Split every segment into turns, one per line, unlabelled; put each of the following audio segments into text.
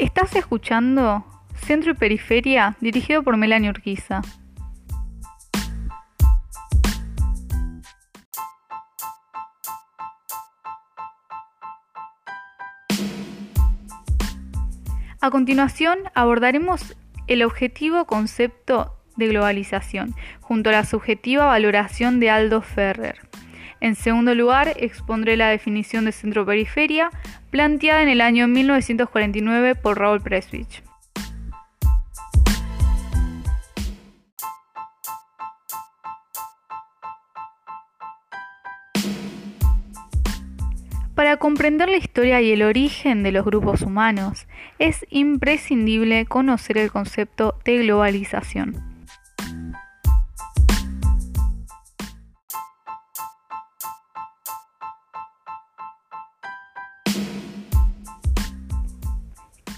Estás escuchando Centro y Periferia, dirigido por Melanie Urquiza. A continuación abordaremos el objetivo concepto de globalización, junto a la subjetiva valoración de Aldo Ferrer. En segundo lugar, expondré la definición de centro-periferia planteada en el año 1949 por Raúl Preswich. Para comprender la historia y el origen de los grupos humanos, es imprescindible conocer el concepto de globalización.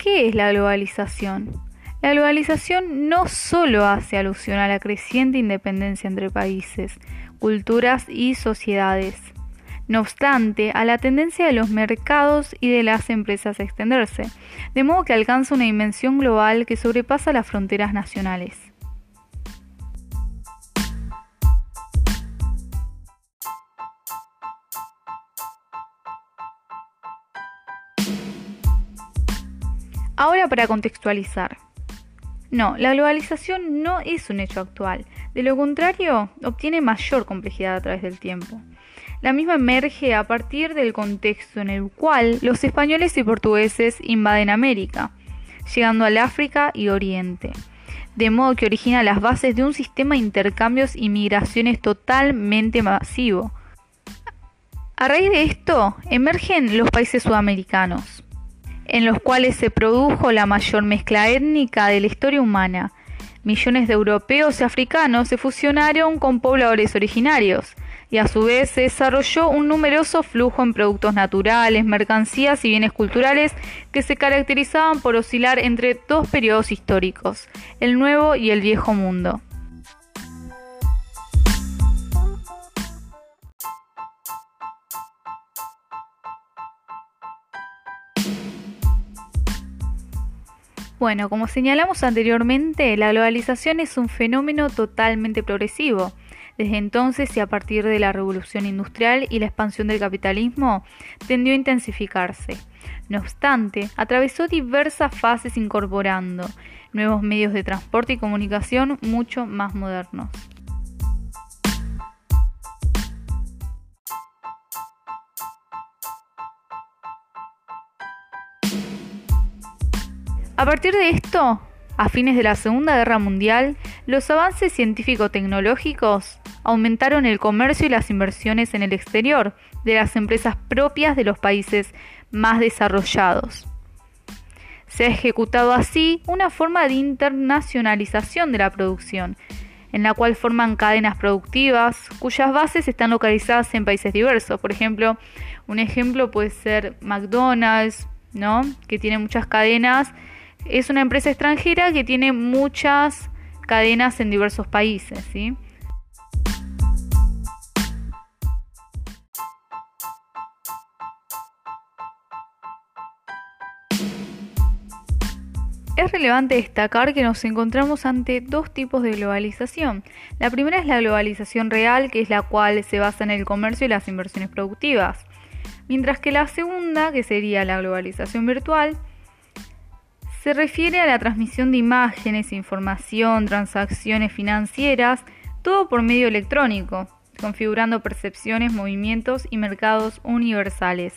¿Qué es la globalización? La globalización no solo hace alusión a la creciente independencia entre países, culturas y sociedades, no obstante, a la tendencia de los mercados y de las empresas a extenderse, de modo que alcanza una dimensión global que sobrepasa las fronteras nacionales. Ahora para contextualizar. No, la globalización no es un hecho actual. De lo contrario, obtiene mayor complejidad a través del tiempo. La misma emerge a partir del contexto en el cual los españoles y portugueses invaden América, llegando al África y Oriente, de modo que origina las bases de un sistema de intercambios y migraciones totalmente masivo. A raíz de esto, emergen los países sudamericanos, en los cuales se produjo la mayor mezcla étnica de la historia humana. Millones de europeos y africanos se fusionaron con pobladores originarios y a su vez se desarrolló un numeroso flujo en productos naturales, mercancías y bienes culturales que se caracterizaban por oscilar entre dos periodos históricos, el Nuevo y el Viejo Mundo. Bueno, como señalamos anteriormente, la globalización es un fenómeno totalmente progresivo. Desde entonces y a partir de la revolución industrial y la expansión del capitalismo, tendió a intensificarse. No obstante, atravesó diversas fases incorporando nuevos medios de transporte y comunicación mucho más modernos. A partir de esto, a fines de la Segunda Guerra Mundial, los avances científico-tecnológicos aumentaron el comercio y las inversiones en el exterior de las empresas propias de los países más desarrollados. Se ha ejecutado así una forma de internacionalización de la producción, en la cual forman cadenas productivas cuyas bases están localizadas en países diversos. Por ejemplo, un ejemplo puede ser McDonald's, ¿no? que tiene muchas cadenas es una empresa extranjera que tiene muchas cadenas en diversos países. Es relevante destacar que nos encontramos ante dos tipos de globalización. La primera es la globalización real, que es la cual se basa en el comercio y las inversiones productivas. Mientras que la segunda, que sería la globalización virtual, se refiere a la transmisión de imágenes, información, transacciones financieras, todo por medio electrónico, configurando percepciones, movimientos y mercados universales.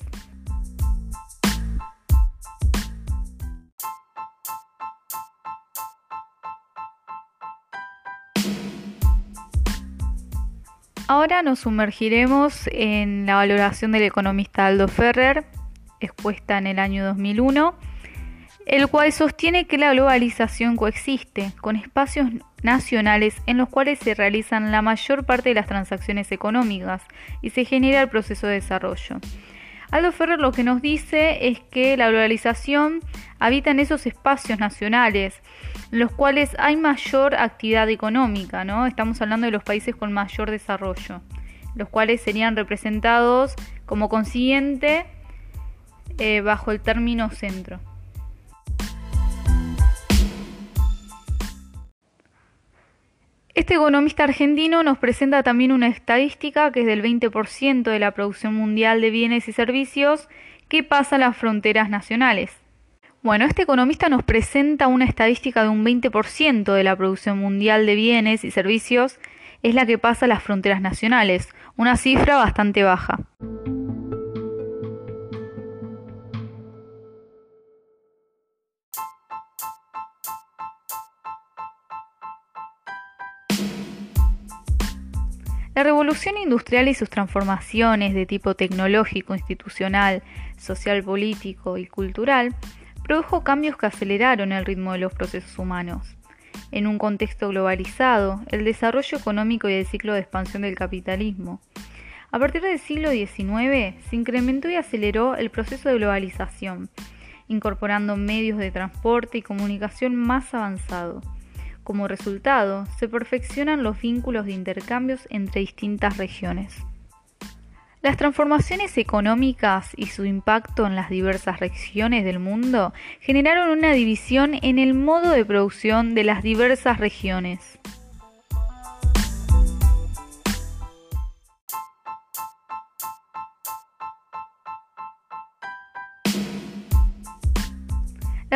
Ahora nos sumergiremos en la valoración del economista Aldo Ferrer, expuesta en el año 2001 el cual sostiene que la globalización coexiste con espacios nacionales en los cuales se realizan la mayor parte de las transacciones económicas y se genera el proceso de desarrollo. Aldo Ferrer lo que nos dice es que la globalización habita en esos espacios nacionales, en los cuales hay mayor actividad económica, ¿no? Estamos hablando de los países con mayor desarrollo, los cuales serían representados como consiguiente eh, bajo el término centro. Este economista argentino nos presenta también una estadística que es del 20% de la producción mundial de bienes y servicios que pasa a las fronteras nacionales. Bueno, este economista nos presenta una estadística de un 20% de la producción mundial de bienes y servicios es la que pasa a las fronteras nacionales, una cifra bastante baja. La revolución industrial y sus transformaciones de tipo tecnológico, institucional, social, político y cultural produjo cambios que aceleraron el ritmo de los procesos humanos. En un contexto globalizado, el desarrollo económico y el ciclo de expansión del capitalismo. A partir del siglo XIX se incrementó y aceleró el proceso de globalización, incorporando medios de transporte y comunicación más avanzados como resultado, se perfeccionan los vínculos de intercambios entre distintas regiones. Las transformaciones económicas y su impacto en las diversas regiones del mundo generaron una división en el modo de producción de las diversas regiones.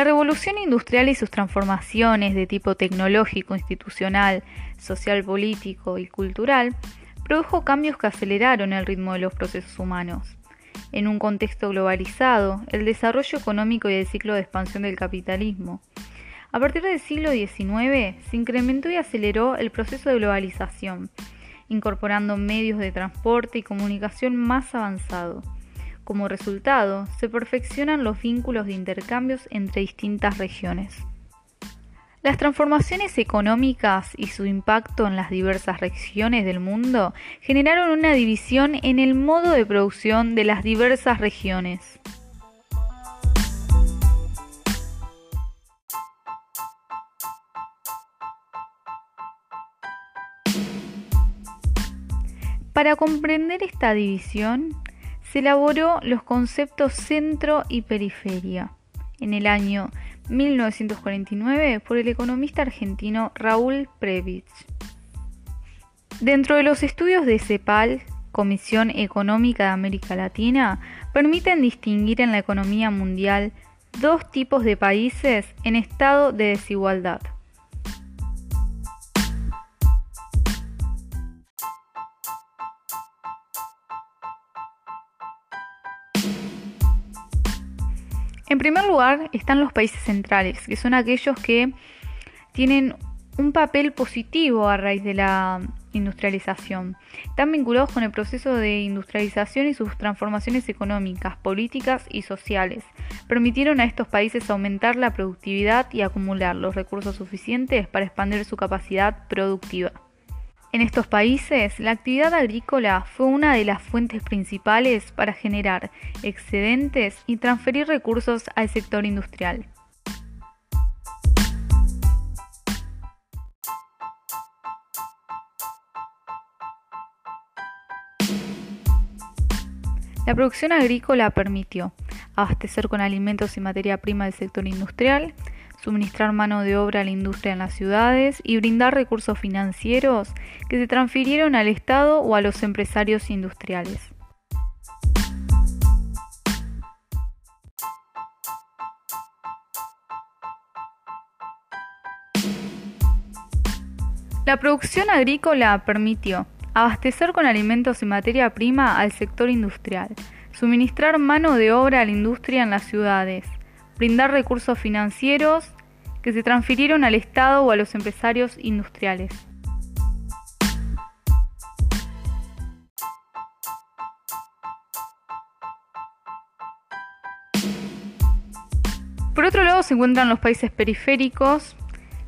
La revolución industrial y sus transformaciones de tipo tecnológico, institucional, social, político y cultural produjo cambios que aceleraron el ritmo de los procesos humanos. En un contexto globalizado, el desarrollo económico y el ciclo de expansión del capitalismo. A partir del siglo XIX se incrementó y aceleró el proceso de globalización, incorporando medios de transporte y comunicación más avanzados como resultado, se perfeccionan los vínculos de intercambios entre distintas regiones. Las transformaciones económicas y su impacto en las diversas regiones del mundo generaron una división en el modo de producción de las diversas regiones. Para comprender esta división, se elaboró los conceptos centro y periferia en el año 1949 por el economista argentino Raúl Previch. Dentro de los estudios de CEPAL, Comisión Económica de América Latina, permiten distinguir en la economía mundial dos tipos de países en estado de desigualdad. En primer lugar están los países centrales, que son aquellos que tienen un papel positivo a raíz de la industrialización. Están vinculados con el proceso de industrialización y sus transformaciones económicas, políticas y sociales. Permitieron a estos países aumentar la productividad y acumular los recursos suficientes para expandir su capacidad productiva. En estos países, la actividad agrícola fue una de las fuentes principales para generar excedentes y transferir recursos al sector industrial. La producción agrícola permitió abastecer con alimentos y materia prima del sector industrial, suministrar mano de obra a la industria en las ciudades y brindar recursos financieros que se transfirieron al Estado o a los empresarios industriales. La producción agrícola permitió abastecer con alimentos y materia prima al sector industrial, suministrar mano de obra a la industria en las ciudades, brindar recursos financieros que se transfirieron al Estado o a los empresarios industriales. Por otro lado se encuentran los países periféricos,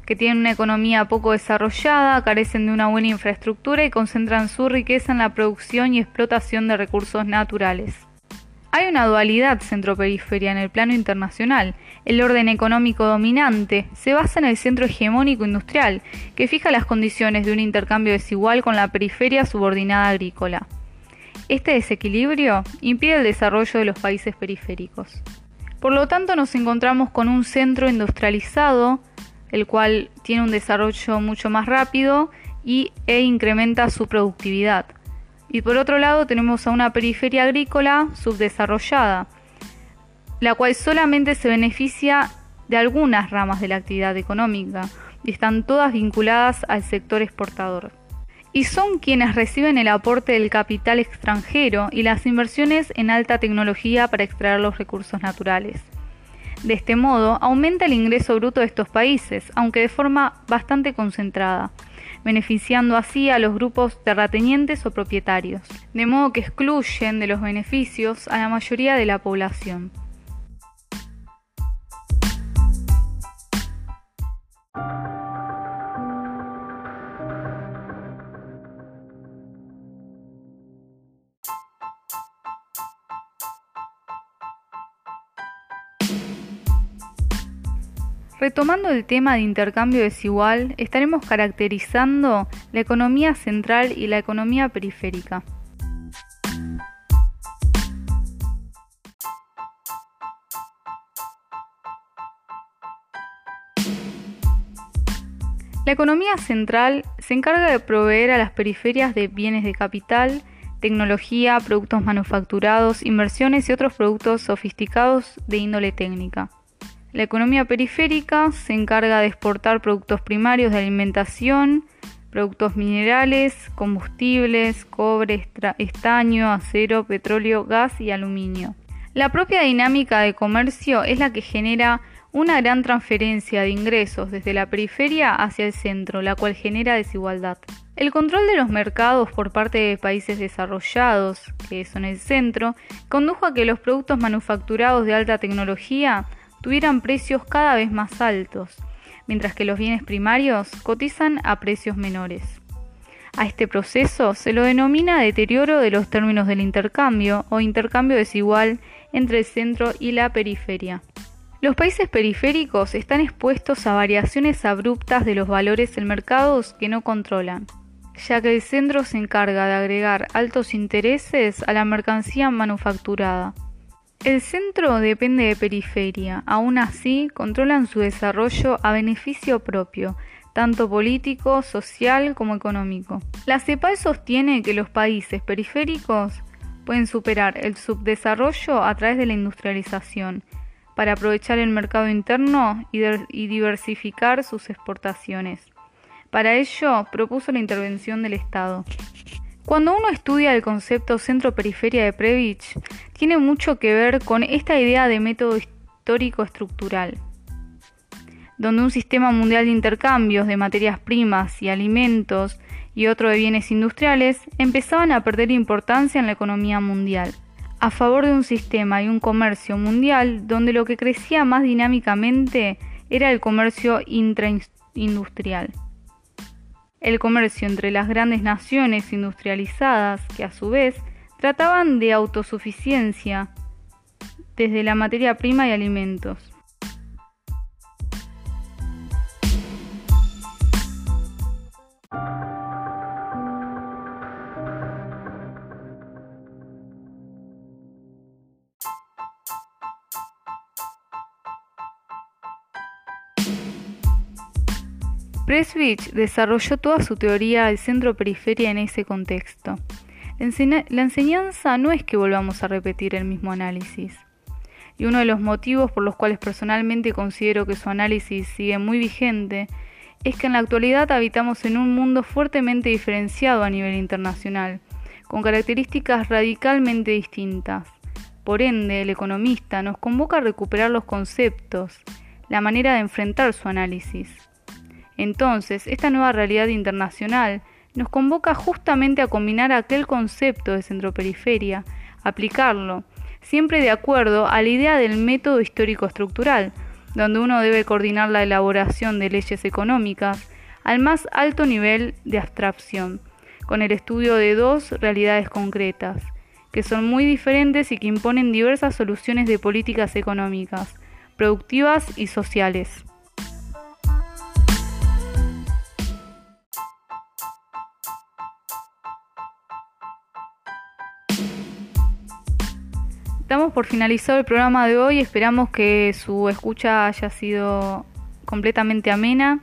que tienen una economía poco desarrollada, carecen de una buena infraestructura y concentran su riqueza en la producción y explotación de recursos naturales. Hay una dualidad centro-periferia en el plano internacional. El orden económico dominante se basa en el centro hegemónico industrial, que fija las condiciones de un intercambio desigual con la periferia subordinada agrícola. Este desequilibrio impide el desarrollo de los países periféricos. Por lo tanto, nos encontramos con un centro industrializado, el cual tiene un desarrollo mucho más rápido y, e incrementa su productividad. Y por otro lado tenemos a una periferia agrícola subdesarrollada, la cual solamente se beneficia de algunas ramas de la actividad económica y están todas vinculadas al sector exportador. Y son quienes reciben el aporte del capital extranjero y las inversiones en alta tecnología para extraer los recursos naturales. De este modo, aumenta el ingreso bruto de estos países, aunque de forma bastante concentrada, beneficiando así a los grupos terratenientes o propietarios, de modo que excluyen de los beneficios a la mayoría de la población. Retomando el tema de intercambio desigual, estaremos caracterizando la economía central y la economía periférica. La economía central se encarga de proveer a las periferias de bienes de capital, tecnología, productos manufacturados, inversiones y otros productos sofisticados de índole técnica. La economía periférica se encarga de exportar productos primarios de alimentación, productos minerales, combustibles, cobre, estaño, acero, petróleo, gas y aluminio. La propia dinámica de comercio es la que genera una gran transferencia de ingresos desde la periferia hacia el centro, la cual genera desigualdad. El control de los mercados por parte de países desarrollados, que son el centro, condujo a que los productos manufacturados de alta tecnología tuvieran precios cada vez más altos, mientras que los bienes primarios cotizan a precios menores. A este proceso se lo denomina deterioro de los términos del intercambio o intercambio desigual entre el centro y la periferia. Los países periféricos están expuestos a variaciones abruptas de los valores en mercados que no controlan, ya que el centro se encarga de agregar altos intereses a la mercancía manufacturada, el centro depende de periferia, aún así controlan su desarrollo a beneficio propio, tanto político, social como económico. La CEPAL sostiene que los países periféricos pueden superar el subdesarrollo a través de la industrialización, para aprovechar el mercado interno y, y diversificar sus exportaciones. Para ello, propuso la intervención del Estado. Cuando uno estudia el concepto centro-periferia de Previch, tiene mucho que ver con esta idea de método histórico estructural, donde un sistema mundial de intercambios de materias primas y alimentos y otro de bienes industriales empezaban a perder importancia en la economía mundial, a favor de un sistema y un comercio mundial donde lo que crecía más dinámicamente era el comercio intraindustrial el comercio entre las grandes naciones industrializadas que a su vez trataban de autosuficiencia desde la materia prima y alimentos. Preswich desarrolló toda su teoría del centro-periferia en ese contexto. La enseñanza no es que volvamos a repetir el mismo análisis. Y uno de los motivos por los cuales personalmente considero que su análisis sigue muy vigente es que en la actualidad habitamos en un mundo fuertemente diferenciado a nivel internacional, con características radicalmente distintas. Por ende, el economista nos convoca a recuperar los conceptos, la manera de enfrentar su análisis. Entonces, esta nueva realidad internacional nos convoca justamente a combinar aquel concepto de centroperiferia, aplicarlo, siempre de acuerdo a la idea del método histórico estructural, donde uno debe coordinar la elaboración de leyes económicas al más alto nivel de abstracción, con el estudio de dos realidades concretas, que son muy diferentes y que imponen diversas soluciones de políticas económicas, productivas y sociales. Por finalizar el programa de hoy, esperamos que su escucha haya sido completamente amena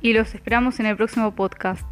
y los esperamos en el próximo podcast.